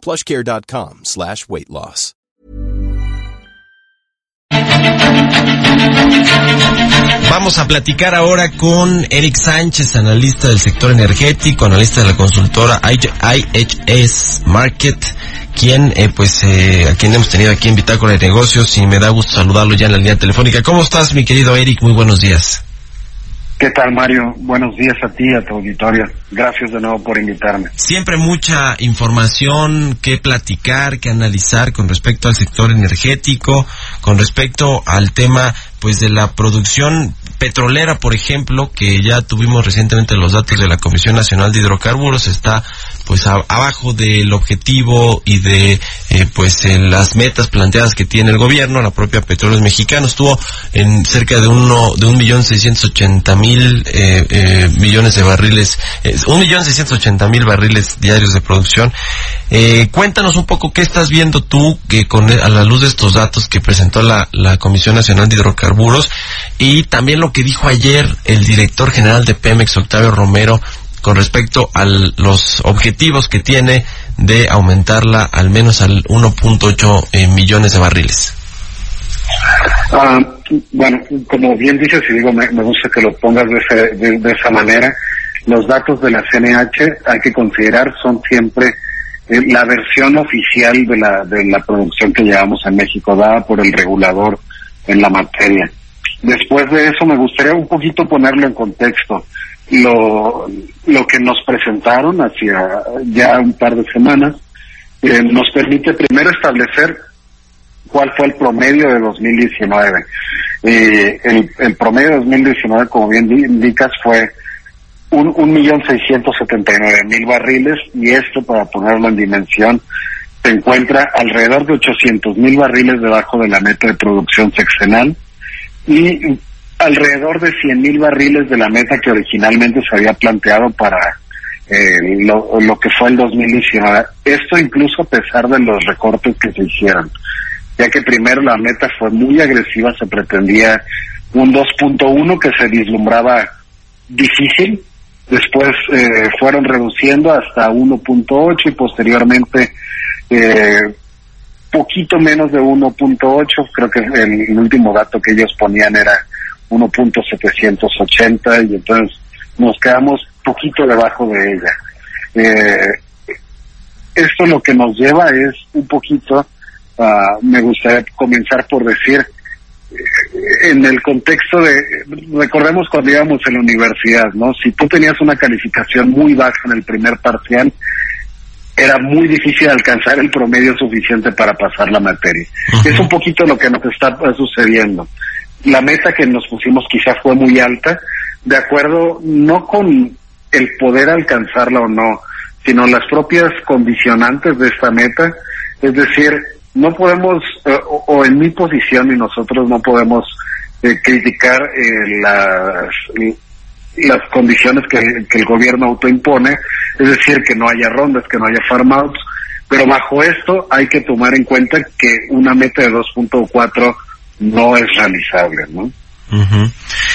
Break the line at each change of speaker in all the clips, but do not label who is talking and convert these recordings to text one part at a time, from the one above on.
plushcare.com slash weight loss.
Vamos a platicar ahora con Eric Sánchez, analista del sector energético, analista de la consultora IHS Market, quien, eh, pues, eh, a quien hemos tenido aquí en Bitácora de Negocios y me da gusto saludarlo ya en la línea telefónica. ¿Cómo estás, mi querido Eric? Muy buenos días.
¿Qué tal, Mario? Buenos días a ti y a tu auditorio. Gracias de nuevo por invitarme.
Siempre mucha información que platicar, que analizar con respecto al sector energético, con respecto al tema pues de la producción petrolera, por ejemplo, que ya tuvimos recientemente los datos de la Comisión Nacional de Hidrocarburos, está pues abajo del objetivo y de eh, pues en las metas planteadas que tiene el gobierno, la propia Petróleos Mexicanos estuvo en cerca de uno de un millón seiscientos ochenta mil eh, eh, millones de barriles, un millón seiscientos ochenta mil barriles diarios de producción. cuéntanos un poco qué estás viendo tú que con a la luz de estos datos que presentó la, la Comisión Nacional de Hidrocarburos y también lo que dijo ayer el director general de Pemex, Octavio Romero, con respecto a los objetivos que tiene de aumentarla al menos al 1.8 eh, millones de barriles.
Ah, bueno, como bien dices y digo, me, gusta que lo pongas de, de, esa manera, los datos de la CNH hay que considerar son siempre eh, la versión oficial de la, de la producción que llevamos en México, dada por el regulador en la materia. Después de eso me gustaría un poquito ponerlo en contexto lo, lo que nos presentaron hacia ya un par de semanas eh, nos permite primero establecer cuál fue el promedio de 2019. Eh, el, el promedio de 2019, como bien indicas, fue un, un millón seiscientos setenta y nueve mil barriles y esto, para ponerlo en dimensión, se encuentra alrededor de 800 mil barriles debajo de la meta de producción sexenal y alrededor de 100.000 barriles de la meta que originalmente se había planteado para eh, lo, que fue el 2019. Esto incluso a pesar de los recortes que se hicieron, ya que primero la meta fue muy agresiva, se pretendía un 2.1 que se vislumbraba difícil, después eh, fueron reduciendo hasta 1.8 y posteriormente eh, poquito menos de 1.8, creo que el último dato que ellos ponían era 1.780 y entonces nos quedamos poquito debajo de ella. Eh, esto lo que nos lleva es un poquito, uh, me gustaría comenzar por decir, eh, en el contexto de, recordemos cuando íbamos en la universidad, ¿no? Si tú tenías una calificación muy baja en el primer parcial, era muy difícil alcanzar el promedio suficiente para pasar la materia. Es un poquito lo que nos está sucediendo la meta que nos pusimos quizás fue muy alta, de acuerdo no con el poder alcanzarla o no, sino las propias condicionantes de esta meta, es decir, no podemos, eh, o, en mi posición y nosotros no podemos eh, criticar eh, las, las condiciones que, que, el gobierno autoimpone, es decir, que no haya rondas, que no haya farm outs, pero bajo esto hay que tomar en cuenta que una meta de 2.4 no es realizable, ¿no?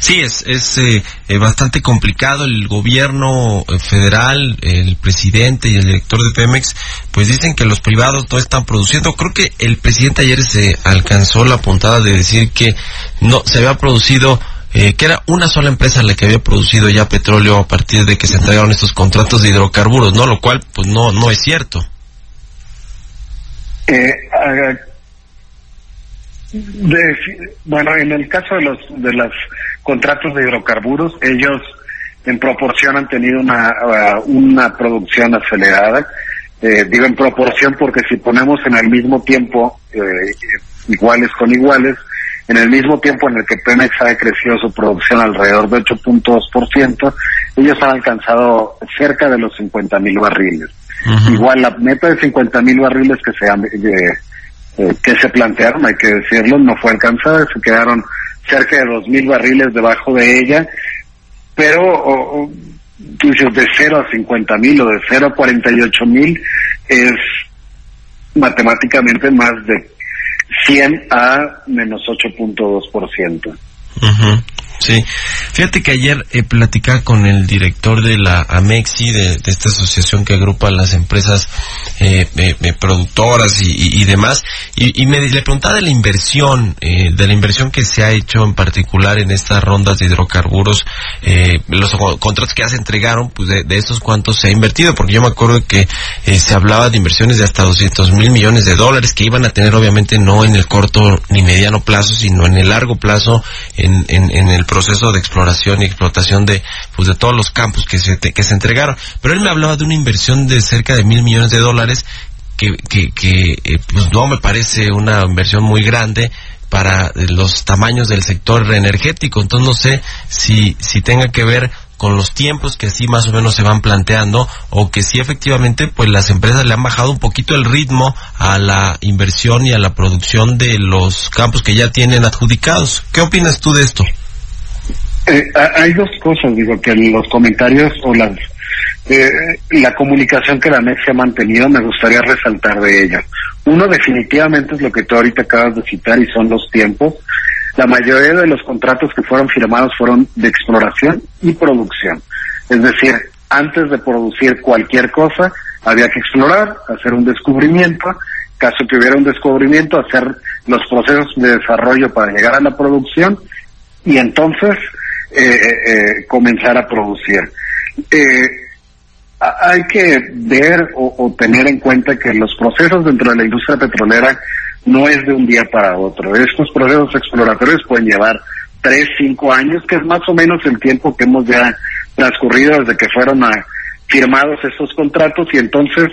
Sí, es, es eh, eh, bastante complicado. El gobierno eh, federal, el presidente y el director de Pemex, pues dicen que los privados no están produciendo. Creo que el presidente ayer se alcanzó la puntada de decir que no se había producido que era una sola empresa la que había producido ya petróleo a partir de que se entregaron estos contratos de hidrocarburos, ¿no? Lo cual, pues no, no es cierto.
Eh, bueno, en el caso de los de los contratos de hidrocarburos, ellos en proporción han tenido una, uh, una producción acelerada. Eh, digo en proporción porque si ponemos en el mismo tiempo eh, iguales con iguales, en el mismo tiempo en el que Pemex ha crecido su producción alrededor de 8.2%, ellos han alcanzado cerca de los 50 mil barriles. Igual la meta de 50 mil barriles que se han, eh, eh, que se plantearon, hay que decirlo, no fue alcanzada, se quedaron cerca de dos mil barriles debajo de ella, pero de 0 a 50 mil o de 0 a 48 mil es matemáticamente más de 100 a menos 8.2%.
Uh Sí, fíjate que ayer eh, platicaba con el director de la AMEXI, de, esta asociación que agrupa las empresas eh, eh, productoras y, demás, y, me le preguntaba de la inversión, de la inversión que se ha hecho en particular en estas rondas de hidrocarburos, los contratos que ya se entregaron, pues de, de, estos cuántos se ha invertido, porque yo me acuerdo que se hablaba de inversiones de hasta 200 mil millones de dólares que iban a tener obviamente no en el corto ni mediano plazo, sino en el largo plazo en, en, en el proceso de exploración y explotación de, pues de todos los campos que se, que se entregaron. Pero él me hablaba de una inversión de cerca de mil millones de dólares que, que, eh, pues no me parece una inversión muy grande para los tamaños del sector energético. Entonces no sé si, si tenga que ver con los tiempos que así más o menos se van planteando o que si efectivamente pues las empresas le han bajado un poquito el ritmo a la inversión y a la producción de los campos que ya tienen adjudicados. ¿Qué opinas tú de esto?
Eh, hay dos cosas, digo, que los comentarios o las eh, la comunicación que la MEX se ha mantenido, me gustaría resaltar de ella. Uno definitivamente es lo que tú ahorita acabas de citar y son los tiempos. La mayoría de los contratos que fueron firmados fueron de exploración y producción. Es decir, antes de producir cualquier cosa, había que explorar, hacer un descubrimiento, caso que hubiera un descubrimiento, hacer los procesos de desarrollo para llegar a la producción y entonces eh, eh, comenzar a producir. Eh, hay que ver o, o, tener en cuenta que los procesos dentro de la industria petrolera no es de un día para otro. Estos procesos exploratorios pueden llevar tres, cinco años, que es más o menos el tiempo que hemos ya transcurrido desde que fueron a, firmados estos contratos y entonces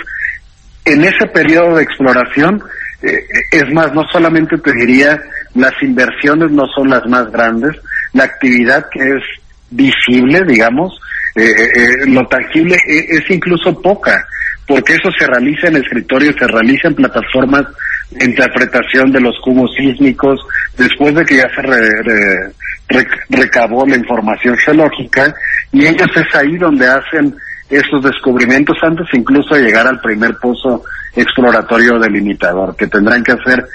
en ese periodo de exploración, eh, es más, no solamente te diría, las inversiones no son las más grandes, la actividad que es visible, digamos, eh, eh, lo tangible es incluso poca, porque eso se realiza en escritorios, se realiza en plataformas interpretación de los cubos sísmicos, después de que ya se recabó la información geológica, y ellos es ahí donde hacen estos descubrimientos antes incluso de llegar al primer pozo exploratorio delimitador, que tendrán que hacer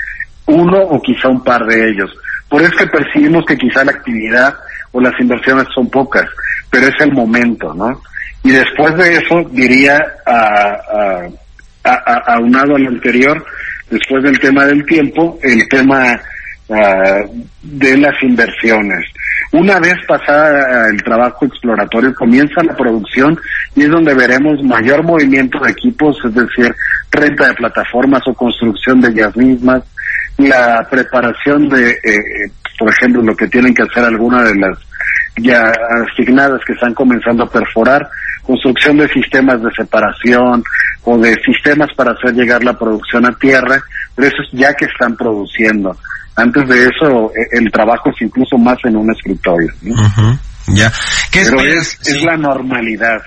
uno o quizá un par de ellos. Por eso que percibimos que quizá la actividad o las inversiones son pocas, pero es el momento, ¿no? Y después de eso, diría, a, a, a, aunado al anterior, después del tema del tiempo, el tema ah, de las inversiones. Una vez pasada el trabajo exploratorio, comienza la producción y es donde veremos mayor movimiento de equipos, es decir, renta de plataformas o construcción de ellas mismas, la preparación de, eh, por ejemplo, lo que tienen que hacer algunas de las ya asignadas que están comenzando a perforar, construcción de sistemas de separación o de sistemas para hacer llegar la producción a tierra, pero eso es ya que están produciendo. Antes de eso, e, el trabajo es incluso más en un escritorio.
Ya.
¿Qué pero es, es la normalidad.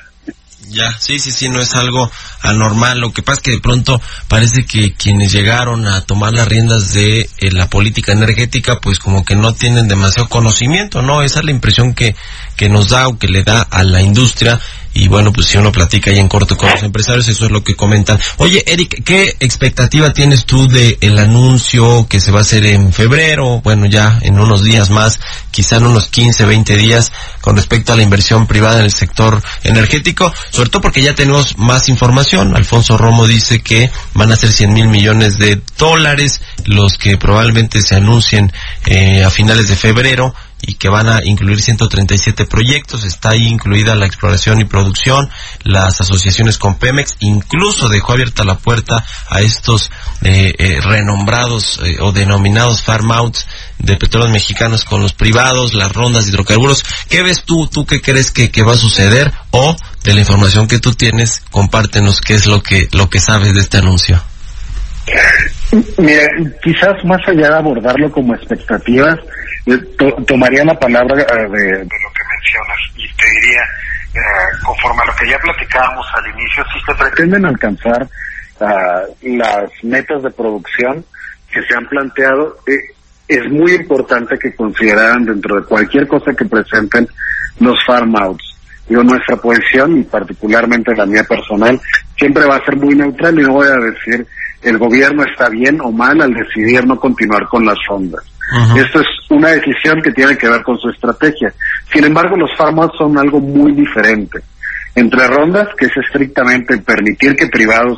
Ya, sí, sí, sí, no es algo anormal. Lo que pasa es que de pronto parece que quienes llegaron a tomar las riendas de eh, la política energética, pues como que no tienen demasiado conocimiento, ¿no? Esa es la impresión que, que nos da o que le da a la industria y bueno, pues si uno platica ahí en corto con los empresarios, eso es lo que comentan. Oye, Eric, ¿qué expectativa tienes tú de el anuncio que se va a hacer en febrero? Bueno, ya en unos días más, quizá en unos 15, 20 días, con respecto a la inversión privada en el sector energético, sobre todo porque ya tenemos más información. Alfonso Romo dice que van a ser 100 mil millones de dólares los que probablemente se anuncien eh, a finales de febrero y que van a incluir 137 proyectos. Está ahí incluida la exploración y producción, las asociaciones con Pemex, incluso dejó abierta la puerta a estos eh, eh, renombrados eh, o denominados farm outs de petróleos mexicanos con los privados, las rondas de hidrocarburos. ¿Qué ves tú? ¿Tú qué crees que, que va a suceder? O de la información que tú tienes, compártenos qué es lo que, lo que sabes de este anuncio.
Mira, quizás más allá de abordarlo como expectativas, eh, tomaría la palabra eh, de, lo que mencionas y te diría, eh, conforme a lo que ya platicábamos al inicio, si se pretenden alcanzar ah, las metas de producción, que se han planteado, es muy importante que consideraran dentro de cualquier cosa que presenten los farm outs. Yo nuestra posición y particularmente la mía personal siempre va a ser muy neutral y no voy a decir el gobierno está bien o mal al decidir no continuar con las rondas. Esto es una decisión que tiene que ver con su estrategia. Sin embargo, los farm outs son algo muy diferente. Entre rondas, que es estrictamente permitir que privados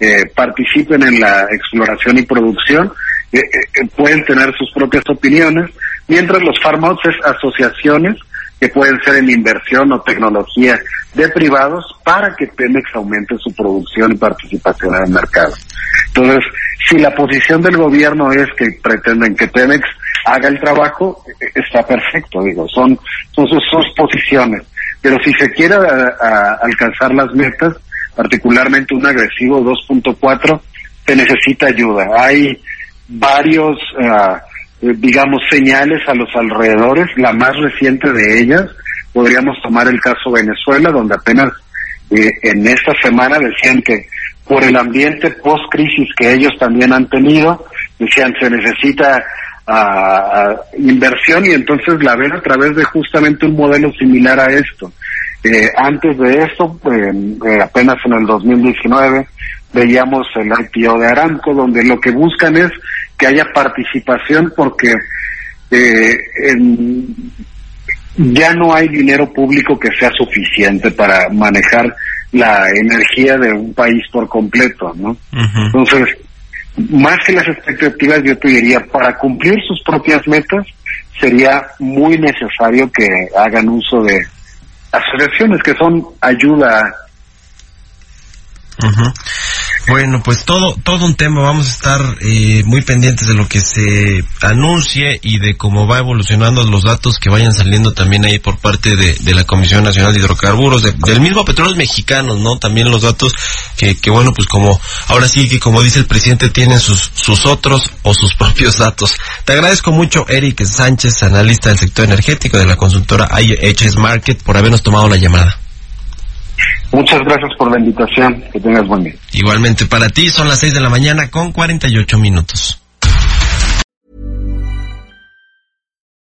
eh, participen en la exploración y producción, eh, eh, pueden tener sus propias opiniones, mientras los farmouts es asociaciones que pueden ser en inversión o tecnología de privados para que Pemex aumente su producción y participación en el mercado. Entonces, si la posición del gobierno es que pretenden que Pemex haga el trabajo, está perfecto, digo, son, son sus, posiciones. Pero si se quiere alcanzar las metas, particularmente un agresivo 2.4, se necesita ayuda. Hay varios, eh, digamos, señales a los alrededores. La más reciente de ellas, podríamos tomar el caso Venezuela, donde apenas eh, en esta semana decían que por el ambiente post-crisis que ellos también han tenido, decían se necesita uh, inversión y entonces la ven a través de justamente un modelo similar a esto. Eh, antes de esto, apenas en el 2019, veíamos el IPO de Aramco, donde lo que buscan es que haya participación porque eh, ya no hay dinero público que sea suficiente para manejar la energía de un país por completo, ¿no? Entonces, más que las expectativas, yo te diría, para cumplir sus propias metas, sería muy necesario que hagan uso de asociaciones que son ayuda
bueno, pues todo, todo un tema. Vamos a estar eh, muy pendientes de lo que se anuncie y de cómo va evolucionando los datos que vayan saliendo también ahí por parte de, de la Comisión Nacional de Hidrocarburos, del mismo Petróleos Mexicanos, ¿no? También los datos que, que, bueno, pues como, ahora sí que como dice el presidente, tienen sus, sus otros o sus propios datos. Te agradezco mucho, Eric Sánchez, analista del sector energético de la consultora IHS Market, por habernos tomado la llamada.
Muchas gracias por la invitación. Que tengas buen día.
Igualmente para ti, son las 6 de la mañana con 48 minutos.